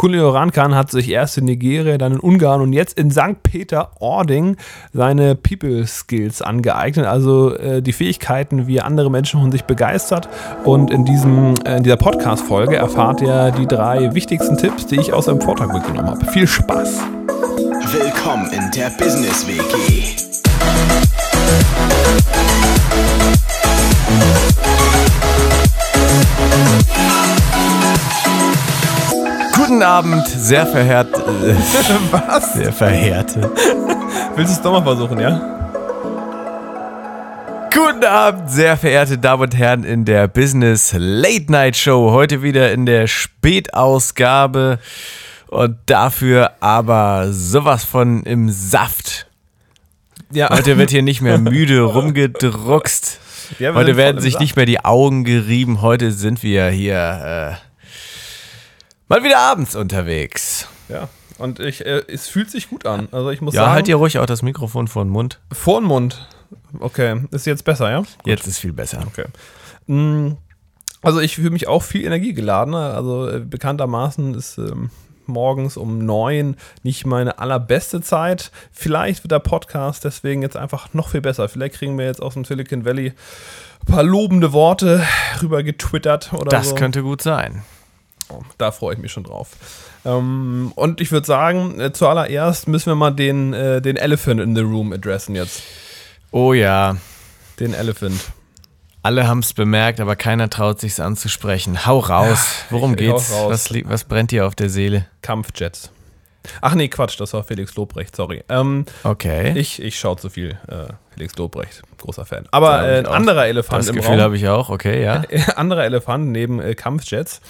Kunle Rankan hat sich erst in Nigeria, dann in Ungarn und jetzt in St. Peter-Ording seine People Skills angeeignet, also äh, die Fähigkeiten, wie er andere Menschen von sich begeistert. Und in, diesem, äh, in dieser Podcast-Folge erfahrt ihr die drei wichtigsten Tipps, die ich aus seinem Vortrag mitgenommen habe. Viel Spaß! Willkommen in der Business WG. Guten Abend, sehr verehrt. Äh, Was? Sehr verehrte. Willst du es doch mal versuchen, ja? Guten Abend, sehr verehrte Damen und Herren in der Business Late Night Show. Heute wieder in der Spätausgabe und dafür aber sowas von im Saft. Ja. Heute wird hier nicht mehr müde rumgedruckst. Ja, Heute werden sich nicht mehr die Augen gerieben. Heute sind wir hier äh, mal wieder abends unterwegs. Ja. Und ich, äh, es fühlt sich gut an. Also ich muss Ja, sagen, halt dir ruhig auch das Mikrofon vor den Mund. vor den Mund. Okay, ist jetzt besser, ja? Jetzt ist viel besser. Okay. Mm, Also ich fühle mich auch viel energiegeladener. Also äh, bekanntermaßen ist ähm, morgens um neun nicht meine allerbeste Zeit. Vielleicht wird der Podcast deswegen jetzt einfach noch viel besser. Vielleicht kriegen wir jetzt aus dem Silicon Valley ein paar lobende Worte rüber getwittert oder Das so. könnte gut sein. Da freue ich mich schon drauf. Ähm, und ich würde sagen, äh, zuallererst müssen wir mal den, äh, den Elephant in the Room adressen jetzt. Oh ja, Den Elephant. alle haben es bemerkt, aber keiner traut sich anzusprechen. Hau raus. Worum hau geht's? raus. Was, was brennt dir auf der Seele? Kampfjets. Ach nee, Quatsch, das war Felix Lobrecht, sorry. Ähm, Okay. ich ich schaue zu viel äh, Felix Lobrecht, großer Fan. Aber äh, ein anderer Elefant das im Gefühl habe ich auch. Okay, ja. anderer Elefant neben äh, Kampfjets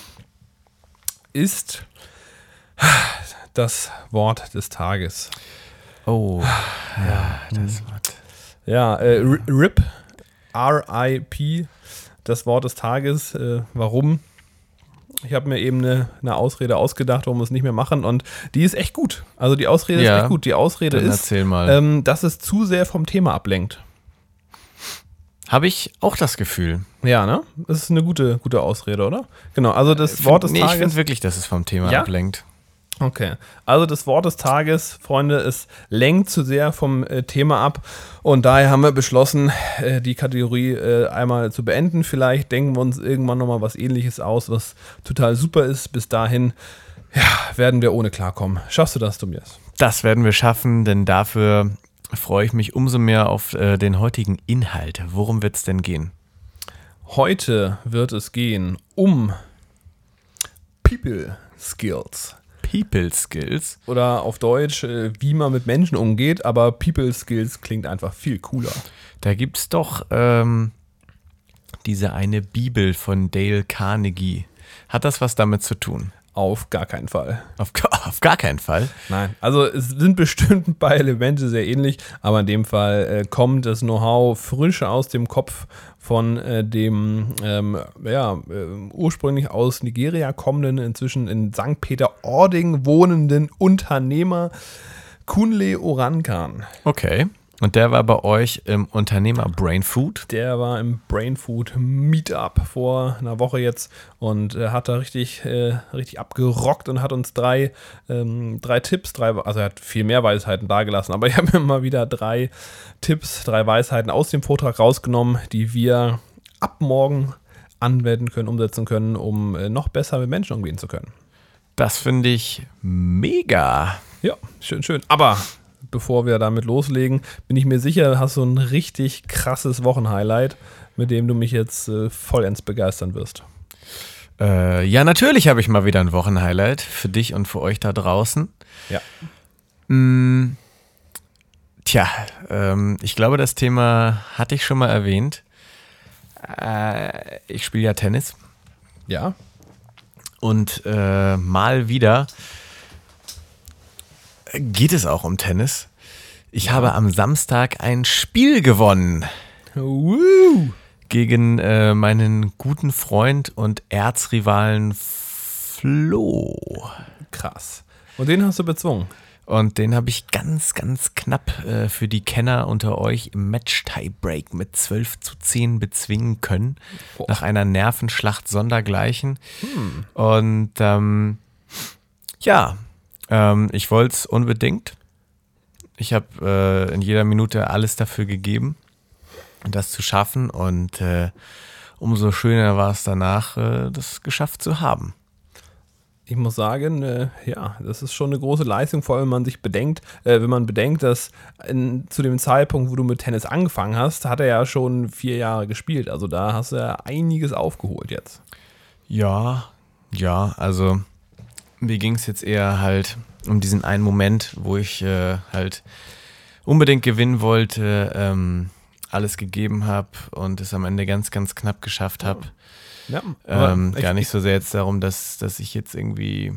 ist das Wort des Tages. Oh, ja, das Wort. Ja, äh, RIP, R-I-P, das Wort des Tages. Äh, warum? Ich habe mir eben eine, eine Ausrede ausgedacht, warum wir es nicht mehr machen und die ist echt gut. Also die Ausrede Ja, ist echt gut. Die Ausrede ist, ähm, dass es zu sehr vom Thema ablenkt. Habe ich auch das Gefühl. Ja, ne? Das ist eine gute, gute Ausrede, oder? Genau, also das Wort des nee, ich Tages. finde wirklich, dass es vom Thema Ja? ablenkt. Okay, also das Wort des Tages, Freunde, es lenkt zu sehr vom äh, Thema ab und daher haben wir beschlossen, äh, die Kategorie äh, einmal zu beenden. Vielleicht denken wir uns irgendwann nochmal was ähnliches aus, was total super ist. Bis dahin, ja, werden wir ohne klarkommen. Schaffst du das, Tobias? Das werden wir schaffen, denn dafür freue ich mich umso mehr auf äh, den heutigen Inhalt. Worum wird es denn gehen? Heute wird es gehen um People Skills. People Skills. Oder auf Deutsch, äh, wie man mit Menschen umgeht, aber People Skills klingt einfach viel cooler. Da gibt es doch ähm, diese eine Bibel von Dale Carnegie. Hat das was damit zu tun? Auf gar keinen Fall. Auf, auf gar keinen Fall. Nein, also es sind bestimmt ein paar Elemente sehr ähnlich, aber in dem Fall äh, kommt das Know-how frisch aus dem Kopf von äh, dem ähm, ja, äh, ursprünglich aus Nigeria kommenden, inzwischen in St. Peter-Ording wohnenden Unternehmer Kunle Orankan. Okay. Und der war bei euch im Unternehmer Brain Food. Der war im Brain Food Meetup vor einer Woche jetzt und äh, hat da richtig, äh, richtig abgerockt und hat uns drei, ähm, drei Tipps, drei, also er hat viel mehr Weisheiten dargelassen, aber ich habe mir mal wieder drei Tipps, drei Weisheiten aus dem Vortrag rausgenommen, die wir ab morgen anwenden können, umsetzen können, um äh, noch besser mit Menschen umgehen zu können. Das finde ich mega. Ja, schön, schön. Aber bevor wir damit loslegen, bin ich mir sicher, hast du ein richtig krasses Wochenhighlight, mit dem du mich jetzt äh, vollends begeistern wirst. Äh, ja, natürlich habe ich mal wieder ein Wochenhighlight für dich und für euch da draußen. Ja. Mm, tja, ähm, ich glaube, das Thema hatte ich schon mal erwähnt. Äh, ich spiele ja Tennis Ja. und äh, mal wieder geht es auch um Tennis. Ich habe am Samstag ein Spiel gewonnen Woo! gegen äh, meinen guten Freund und Erzrivalen Flo. Krass. Und den hast du bezwungen. Und den habe ich ganz, ganz knapp äh, für die Kenner unter euch im Match-Tiebreak mit 12 zu 10 bezwingen können. Nach einer Nervenschlacht sondergleichen. Und ähm, Ja, ähm, ich wollte es unbedingt. Ich habe äh, in jeder Minute alles dafür gegeben, das zu schaffen. Und äh, umso schöner war es danach, äh, das geschafft zu haben. Ich muss sagen, äh, ja, das ist schon eine große Leistung, vor allem wenn man sich bedenkt, äh, wenn man bedenkt, dass in, zu dem Zeitpunkt, wo du mit Tennis angefangen hast, hat er ja schon vier Jahre gespielt. Also da hast du ja einiges aufgeholt jetzt. Ja, ja, also mir ging es jetzt eher halt um diesen einen Moment, wo ich äh, halt unbedingt gewinnen wollte, ähm, alles gegeben habe und es am Ende ganz, ganz knapp geschafft habe. Ja, Ähm, gar nicht so sehr jetzt darum, dass, dass ich jetzt irgendwie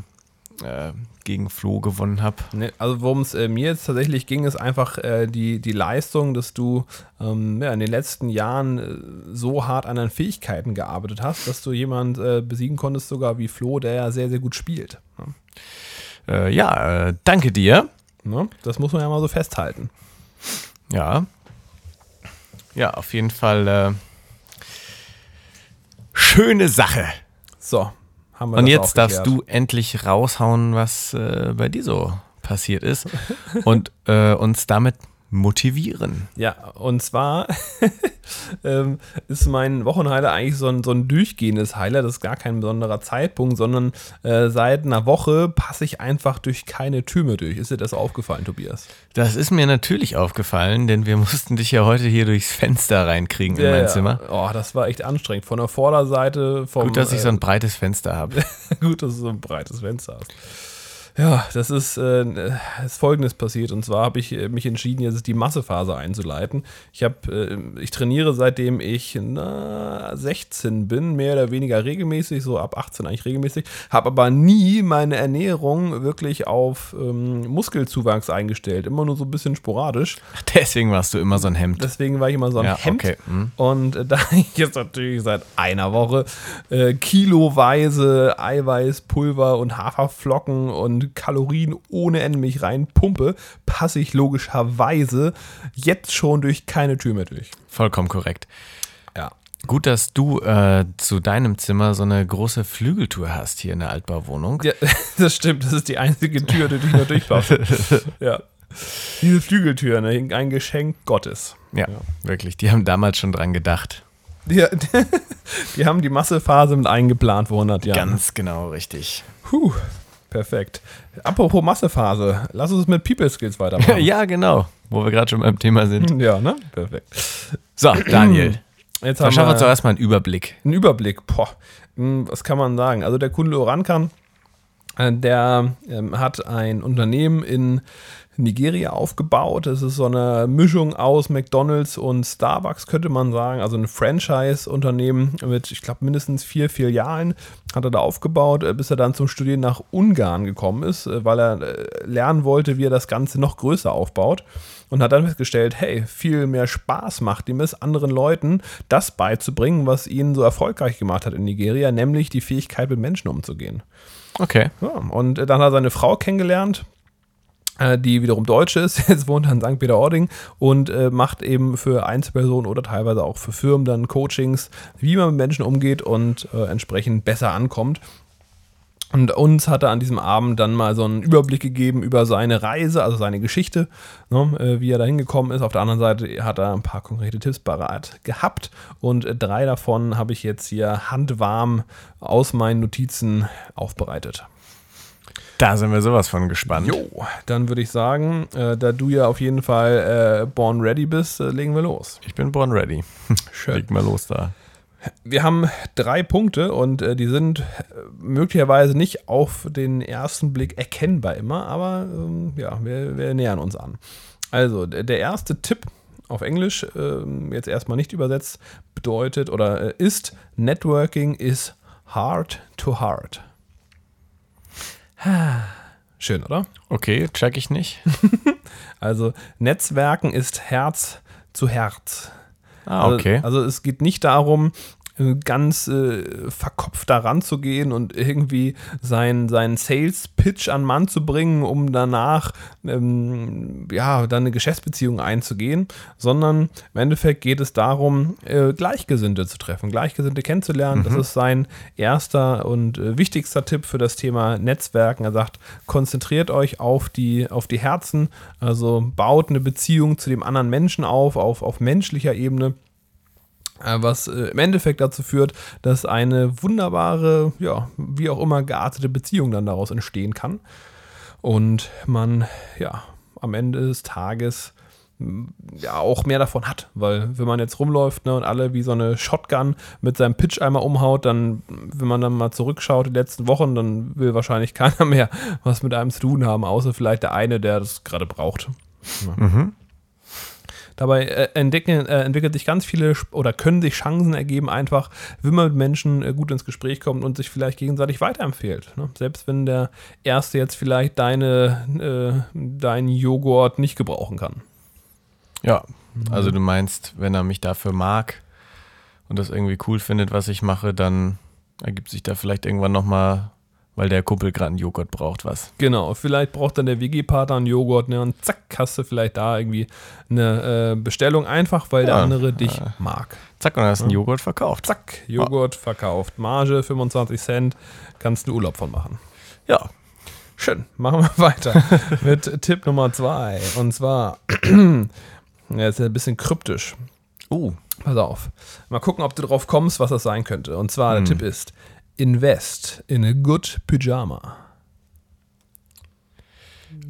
äh, gegen Flo gewonnen habe. Ne, also worum es äh, mir jetzt tatsächlich ging, ist einfach äh, die, die Leistung, dass du ähm, ja, in den letzten Jahren äh, so hart an deinen Fähigkeiten gearbeitet hast, dass du jemand äh, besiegen konntest, sogar wie Flo, der ja sehr, sehr gut spielt. Ne? Äh, ja, äh, danke dir. Ne? Das muss man ja mal so festhalten. Ja. Ja, auf jeden Fall schöne Sache. So, haben wir Und jetzt darfst du endlich raushauen, was äh, bei dir so passiert ist und äh, uns damit motivieren. Ja, und zwar ähm, ist mein Wochenheiler eigentlich so ein, so ein durchgehendes Heiler. Das ist gar kein besonderer Zeitpunkt, sondern äh, seit einer Woche passe ich einfach durch keine Tür mehr durch. Ist dir das aufgefallen, Tobias? Das ist mir natürlich aufgefallen, denn wir mussten dich ja heute hier durchs Fenster reinkriegen in mein Zimmer. Oh, das war echt anstrengend. Von der Vorderseite, vom. Gut, dass ich so äh, ein breites Fenster habe. Gut, dass du so ein breites Fenster hast. Ja, das ist, äh, ist folgendes passiert. Und zwar habe ich äh, mich entschieden, jetzt die Massephase einzuleiten. Ich, hab, äh, ich trainiere seitdem ich na, 16 bin, mehr oder weniger regelmäßig, so ab 18 eigentlich regelmäßig. Habe aber nie meine Ernährung wirklich auf ähm, Muskelzuwachs eingestellt. Immer nur so ein bisschen sporadisch. Deswegen warst du immer so ein Hemd. Deswegen war ich immer so ein Ja, Hemd. okay, hm. Und äh, da ich jetzt natürlich seit einer Woche äh, kiloweise Eiweißpulver und Haferflocken und Kalorien ohne Ende mich reinpumpe, passe ich logischerweise jetzt schon durch keine Tür mehr durch. Vollkommen korrekt. Ja. Gut, dass du äh, zu deinem Zimmer so eine große Flügeltür hast hier in der Altbauwohnung. ja, das stimmt. Das ist die einzige Tür, durch die ich noch durchpasse. ja. Diese Flügeltür, ne, ein Geschenk Gottes. Ja, wirklich. Die haben damals schon dran gedacht. Die, die haben die Massephase mit eingeplant vor 100 Jahren. Ganz genau richtig. Puh, perfekt. Apropos Massephase, lass uns mit People Skills weitermachen. ja, genau. Wo wir gerade schon beim Thema sind. ja, ne? Perfekt. So, Daniel. Jetzt haben Verschaff uns doch wir erstmal einen Überblick. einen Überblick. Boah, hm, was kann man sagen? Also der Kunde Orankan, äh, der ähm, hat ein Unternehmen in Nigeria aufgebaut. Es ist so eine Mischung aus McDonalds und Starbucks, könnte man sagen. Also ein Franchise-Unternehmen mit, ich glaube, mindestens vier Filialen hat er da aufgebaut, äh, bis er dann zum Studieren nach Ungarn gekommen ist, äh, weil er äh, lernen wollte, wie er das Ganze noch größer aufbaut. Und hat dann festgestellt, hey, viel mehr Spaß macht ihm es, anderen Leuten das beizubringen, was ihn so erfolgreich gemacht hat in Nigeria, nämlich die Fähigkeit, mit Menschen umzugehen. Okay. Ja, und dann hat er seine Frau kennengelernt, die wiederum Deutsche ist, jetzt wohnt er in St. Peter-Ording und äh, macht eben für Einzelpersonen oder teilweise auch für Firmen dann Coachings, wie man mit Menschen umgeht und äh, entsprechend besser ankommt. Und uns hat er an diesem Abend dann mal so einen Überblick gegeben über seine Reise, also seine Geschichte, ne, äh, wie er da hingekommen ist. Auf der anderen Seite hat er ein paar konkrete Tipps parat gehabt und äh, drei davon habe ich jetzt hier handwarm aus meinen Notizen aufbereitet. Da sind wir sowas von gespannt. Jo, dann würde ich sagen, äh, da du ja auf jeden Fall äh, born ready bist, äh, legen wir los. Ich bin born ready. Schön. Leg mal los da. Wir haben drei Punkte und äh, die sind äh, möglicherweise nicht auf den ersten Blick erkennbar immer, aber ähm, ja, wir, wir nähern uns an. Also, der erste Tipp auf Englisch, ähm, jetzt erstmal nicht übersetzt, bedeutet oder äh, ist: Networking is hard to hard. Schön, oder? Okay, check ich nicht. Also, Netzwerken ist Herz zu Herz. Ah, okay. Also, also es geht nicht darum, ganz äh, verkopft daran zu gehen und irgendwie seinen sein Sales-Pitch an Mann zu bringen, um danach ähm, ja, dann eine Geschäftsbeziehung einzugehen, sondern im Endeffekt geht es darum, äh, Gleichgesinnte zu treffen, Gleichgesinnte kennenzulernen. Das ist sein erster und äh, wichtigster Tipp für das Thema Netzwerken. Er sagt, konzentriert euch auf die, auf die Herzen, also baut eine Beziehung zu dem anderen Menschen auf, auf, auf menschlicher Ebene äh, was äh, im Endeffekt dazu führt, dass eine wunderbare, ja, wie auch immer geartete Beziehung dann daraus entstehen kann. Und man, ja, am Ende des Tages m, ja auch mehr davon hat, weil wenn man jetzt rumläuft ne, und alle wie so eine Shotgun mit seinem Pitch einmal umhaut, dann, wenn man dann mal zurückschaut die letzten Wochen, dann will wahrscheinlich keiner mehr was mit einem zu tun haben, außer vielleicht der eine, der das gerade braucht. Dabei äh, entdecken, äh, entwickelt sich ganz viele oder können sich Chancen ergeben, einfach, wenn man mit Menschen äh, gut ins Gespräch kommt und sich vielleicht gegenseitig weiterempfiehlt. Ne? Selbst wenn der Erste jetzt vielleicht deine, äh, deinen Joghurt nicht gebrauchen kann. Ja, also du meinst, wenn er mich dafür mag und das irgendwie cool findet, was ich mache, dann ergibt sich da vielleicht irgendwann nochmal, weil der Kumpel gerade einen Joghurt braucht, was. Genau, vielleicht braucht dann der WG-Partner einen Joghurt ne? und zack, hast du vielleicht da irgendwie eine äh, Bestellung, einfach weil der Ja, andere dich mag. Zack, und dann hast du einen Joghurt verkauft. Zack, Joghurt verkauft, Marge 25 Cent, kannst du Urlaub von machen. Ja, Schön, machen wir weiter mit Tipp Nummer zwei. Und zwar, ja, ist ja ein bisschen kryptisch. uh, Pass auf. Mal gucken, ob du drauf kommst, was das sein könnte. Und zwar, der Tipp ist, invest in a good pyjama.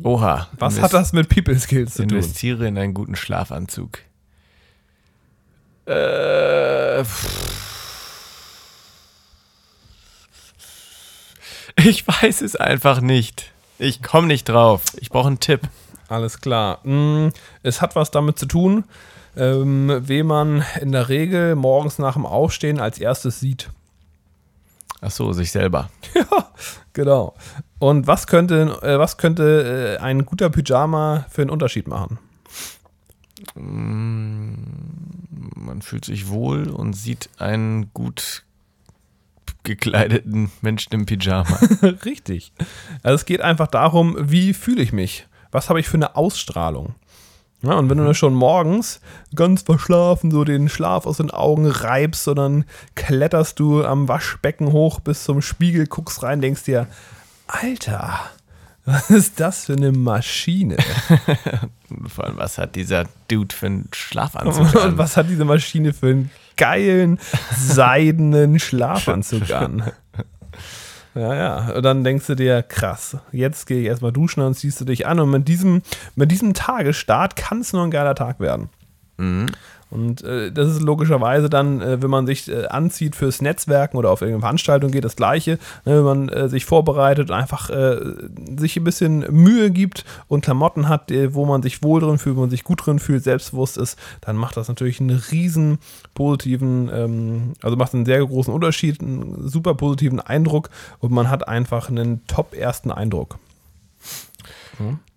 oha. Was hat das mit People Skills zu tun? Investiere in einen guten Schlafanzug. Äh, ich weiß es einfach nicht. Ich komme nicht drauf. Ich brauche einen Tipp. Alles klar. Mm, Es hat was damit zu tun, ähm, wen man in der Regel morgens nach dem Aufstehen als erstes sieht. Ach so, sich selber. Genau. Und was könnte, äh, was könnte äh, ein guter Pyjama für einen Unterschied machen? Man fühlt sich wohl und sieht einen gut gekleideten Menschen im Pyjama. Richtig. Also es geht einfach darum, wie fühle ich mich? Was habe ich für eine Ausstrahlung? Ja, und wenn du schon morgens ganz verschlafen so den Schlaf aus den Augen reibst, sondern kletterst du am Waschbecken hoch bis zum Spiegel, guckst rein, denkst dir, Alter, was ist das für eine Maschine? Vor allem, was hat dieser Dude für einen Schlafanzug Und an? was hat diese Maschine für einen geilen, seidenen Schlafanzug an? Ja, ja. Und dann denkst du dir, krass, jetzt gehe ich erstmal duschen und ziehst du dich an. Und mit diesem, mit diesem Tagesstart kann es nur ein geiler Tag werden. Und äh, das ist logischerweise dann, äh, wenn man sich äh, anzieht fürs Netzwerken oder auf irgendeine Veranstaltung geht, das Gleiche. Ne, wenn man äh, sich vorbereitet und einfach äh, sich ein bisschen Mühe gibt und Klamotten hat, äh, wo man sich wohl drin fühlt, wo man sich gut drin fühlt, selbstbewusst ist, dann macht das natürlich einen riesen positiven, ähm, also macht einen sehr großen Unterschied, einen super positiven Eindruck und man hat einfach einen top ersten Eindruck.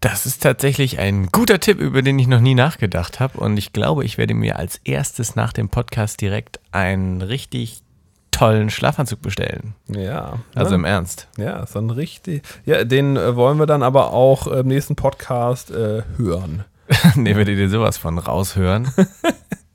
Das ist tatsächlich ein guter Tipp, über den ich noch nie nachgedacht habe. Und ich glaube, ich werde mir als erstes nach dem Podcast direkt einen richtig tollen Schlafanzug bestellen. Ja. Also ne? im Ernst. Ja, ist dann richtig. Ja, den äh, wollen wir dann aber auch im nächsten Podcast äh, hören. Nehmen wir dir sowas von raushören.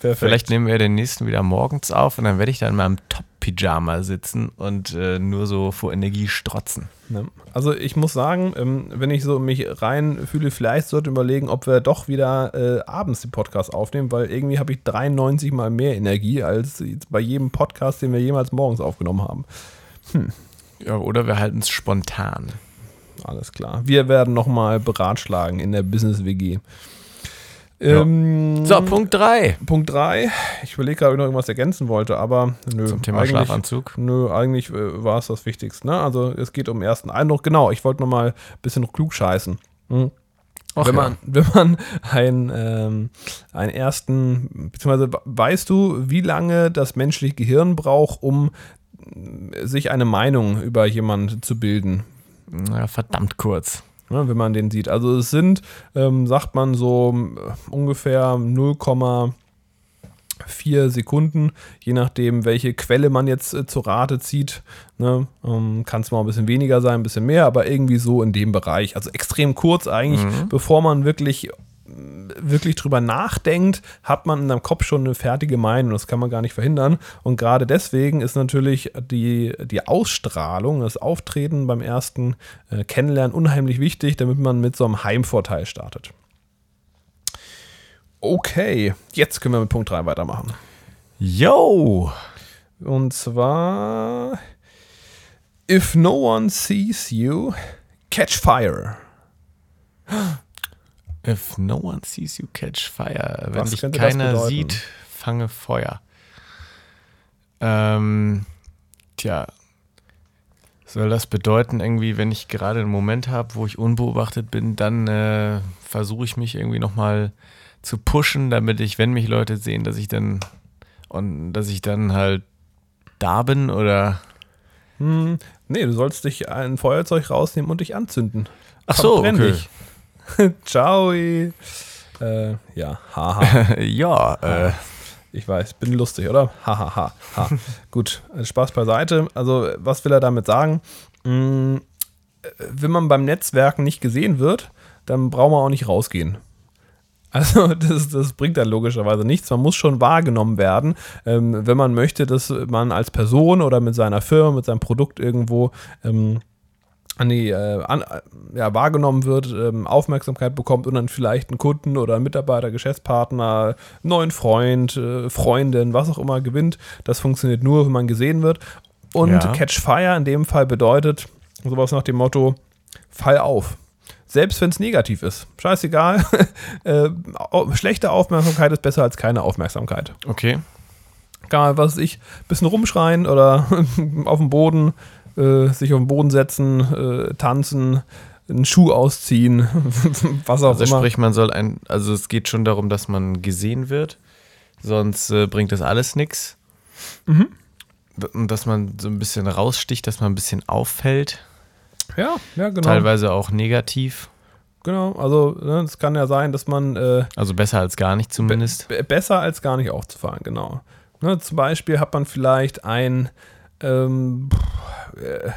Perfekt. Vielleicht nehmen wir den nächsten wieder morgens auf und dann werde ich da in meinem Top-Pyjama sitzen und äh, nur so vor Energie strotzen. Ne? Also ich muss sagen, ähm, wenn ich so mich rein fühle, vielleicht sollte ich überlegen, ob wir doch wieder äh, abends den Podcast aufnehmen, weil irgendwie habe ich 93 mal mehr Energie als bei jedem Podcast, den wir jemals morgens aufgenommen haben. Ja, oder wir halten es spontan. Alles klar. Wir werden nochmal beratschlagen in der Business WG. Ähm, So, Punkt 3. Punkt 3. Ich überlege gerade, ob ich noch irgendwas ergänzen wollte, aber nö. Zum Thema eigentlich- Schlafanzug. Nö, eigentlich äh, war es das Wichtigste. Ne? Also es geht um den ersten Eindruck. Genau, ich wollte noch mal ein bisschen klug scheißen. Hm. Ach wenn, ja. man, wenn man einen, ähm, einen ersten, beziehungsweise weißt du, wie lange das menschliche Gehirn braucht, um äh, sich eine Meinung über jemanden zu bilden? Na, verdammt kurz. Ne, wenn man den sieht. Also es sind, ähm, sagt man so äh, ungefähr vier Sekunden, je nachdem, welche Quelle man jetzt äh, zur Rate zieht. Ne? Ähm, Kann es mal ein bisschen weniger sein, ein bisschen mehr, aber irgendwie so in dem Bereich. Also extrem kurz eigentlich, bevor man wirklich wirklich drüber nachdenkt, hat man in seinem Kopf schon eine fertige Meinung. Das kann man gar nicht verhindern. Und gerade deswegen ist natürlich die, die Ausstrahlung, das Auftreten beim ersten äh, Kennenlernen unheimlich wichtig, damit man mit so einem Heimvorteil startet. Okay, jetzt können wir mit Punkt 3 weitermachen. Yo! Und zwar, if no one sees you, catch fire. If no one sees you, catch fire. Wenn Was dich keiner sieht, fange Feuer. Ähm, tja. Soll das bedeuten, irgendwie, wenn ich gerade einen Moment habe, wo ich unbeobachtet bin, dann äh, versuche ich mich irgendwie nochmal zu pushen, damit ich, wenn mich Leute sehen, dass ich dann und dass ich dann halt da bin oder Hm, nee, du sollst dich ein Feuerzeug rausnehmen und dich anzünden. Ach so, Verbrenn okay. dich. Ciao. Äh, ja, haha. ja, äh, Ich weiß, bin lustig, oder? Hahaha. Ha, ha. Gut, äh, Spaß beiseite. Also, was will er damit sagen? Mm, äh, Wenn man beim Netzwerken nicht gesehen wird, dann braucht man auch nicht rausgehen. Also das, das bringt dann logischerweise nichts. Man muss schon wahrgenommen werden, ähm, wenn man möchte, dass man als Person oder mit seiner Firma, mit seinem Produkt irgendwo ähm, an die, äh, an, äh, ja, wahrgenommen wird, ähm, Aufmerksamkeit bekommt und dann vielleicht einen Kunden oder einen Mitarbeiter, Geschäftspartner, neuen Freund, äh, Freundin, was auch immer gewinnt. Das funktioniert nur, wenn man gesehen wird. Und Ja. Catch Fire in dem Fall bedeutet sowas nach dem Motto, fall auf. Selbst wenn es negativ ist. Scheißegal. äh, schlechte Aufmerksamkeit ist besser als keine Aufmerksamkeit. okay. Egal, was weiß ich, bisschen rumschreien oder auf dem Boden, äh, sich auf den Boden setzen, äh, tanzen, einen Schuh ausziehen, was auch Also immer. sprich, man soll ein, also es geht schon darum, dass man gesehen wird, sonst äh, bringt das alles nichts. Mhm. Und dass man so ein bisschen raussticht, dass man ein bisschen auffällt, ja, ja, genau. teilweise auch negativ. Genau, also ne, es kann ja sein, dass man äh, Also besser als gar nicht zumindest. be besser als gar nicht aufzufallen, genau. Ne, zum Beispiel hat man vielleicht ein ähm, pff, äh,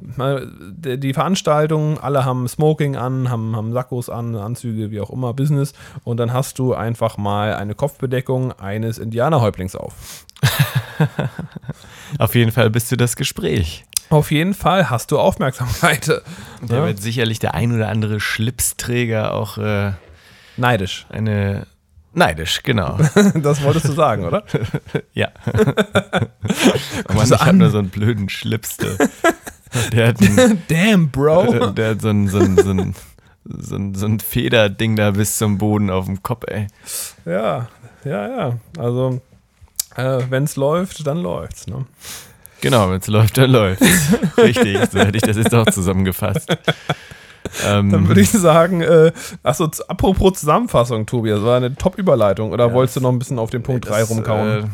die die Veranstaltung, alle haben Smoking an, haben, haben Sakkos an, Anzüge, wie auch immer, Business. Und dann hast du einfach mal eine Kopfbedeckung eines Indianerhäuptlings auf. Auf jeden Fall bist du das Gespräch. Auf jeden Fall hast du Aufmerksamkeit. Da Ja. wird sicherlich der ein oder andere Schlipsträger auch äh, Neidisch. eine neidisch, genau. Das wolltest du sagen, oder? ja. oh Mann, ich habe nur so einen blöden Schlips. Der, hat einen, Damn, Bro. Der hat so ein, so ein, so ein, so ein, so ein Federding da bis zum Boden auf dem Kopf, ey. Ja, ja, ja. Also, äh, wenn es läuft, dann läuft's. Ne? Genau, wenn es läuft, dann läuft Richtig, so hätte ich das jetzt auch zusammengefasst. Ähm, Dann würde ich sagen, äh, achso, apropos Zusammenfassung, Tobi, das war eine Top-Überleitung. Oder Ja, wolltest du noch ein bisschen auf den Punkt 3 das, rumkauen? Äh,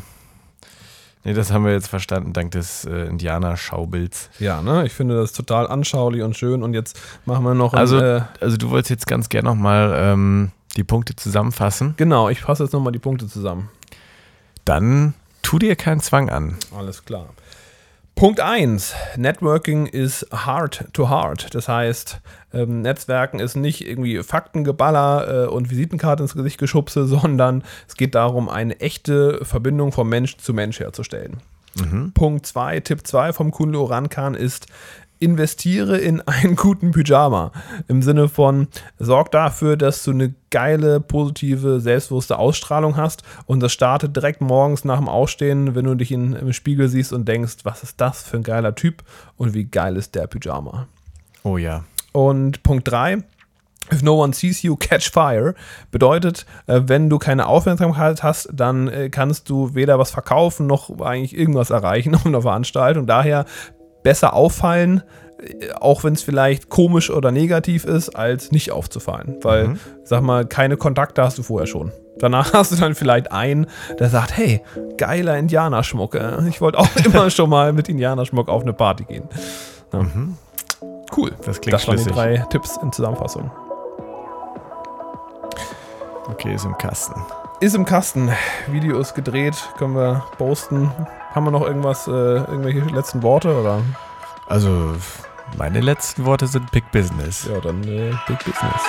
nee, das haben wir jetzt verstanden, dank des äh, Indianer-Schaubilds. ja, ne? Ich finde das total anschaulich und schön. Und jetzt machen wir noch ein, Also, äh, also du wolltest jetzt ganz gerne nochmal ähm, die Punkte zusammenfassen. genau, ich fasse jetzt nochmal die Punkte zusammen. Dann tu dir keinen Zwang an. Alles klar. Punkt 1. Networking is hard to hard. Das heißt, ähm, Netzwerken ist nicht irgendwie Faktengeballer äh, und Visitenkarte ins Gesicht geschubse, sondern es geht darum, eine echte Verbindung von Mensch zu Mensch herzustellen. Punkt 2, Tipp 2 vom Kunde Orankan ist, investiere in einen guten Pyjama. Im Sinne von, sorg dafür, dass du eine geile, positive, selbstbewusste Ausstrahlung hast und das startet direkt morgens nach dem Aufstehen, wenn du dich in, im Spiegel siehst und denkst, was ist das für ein geiler Typ und wie geil ist der Pyjama. Oh ja. Und Punkt 3, If no one sees you, catch fire. Bedeutet, äh, wenn du keine Aufmerksamkeit hast, dann äh, kannst du weder was verkaufen noch eigentlich irgendwas erreichen auf einer Veranstaltung. Daher besser auffallen, äh, auch wenn es vielleicht komisch oder negativ ist, als nicht aufzufallen. Weil, sag mal, keine Kontakte hast du vorher schon. Danach hast du dann vielleicht einen, der sagt, hey, geiler Indianerschmuck. äh, Ich wollte auch immer schon mal mit Indianerschmuck auf eine Party gehen. Ja. Cool. Das klingt Das waren die drei Tipps in Zusammenfassung. Okay, ist im Kasten. Ist im Kasten. Video ist gedreht, können wir posten. Haben wir noch irgendwas, äh, irgendwelche letzten Worte oder? Also, meine letzten Worte sind Big Business. Ja, dann äh, Big Business.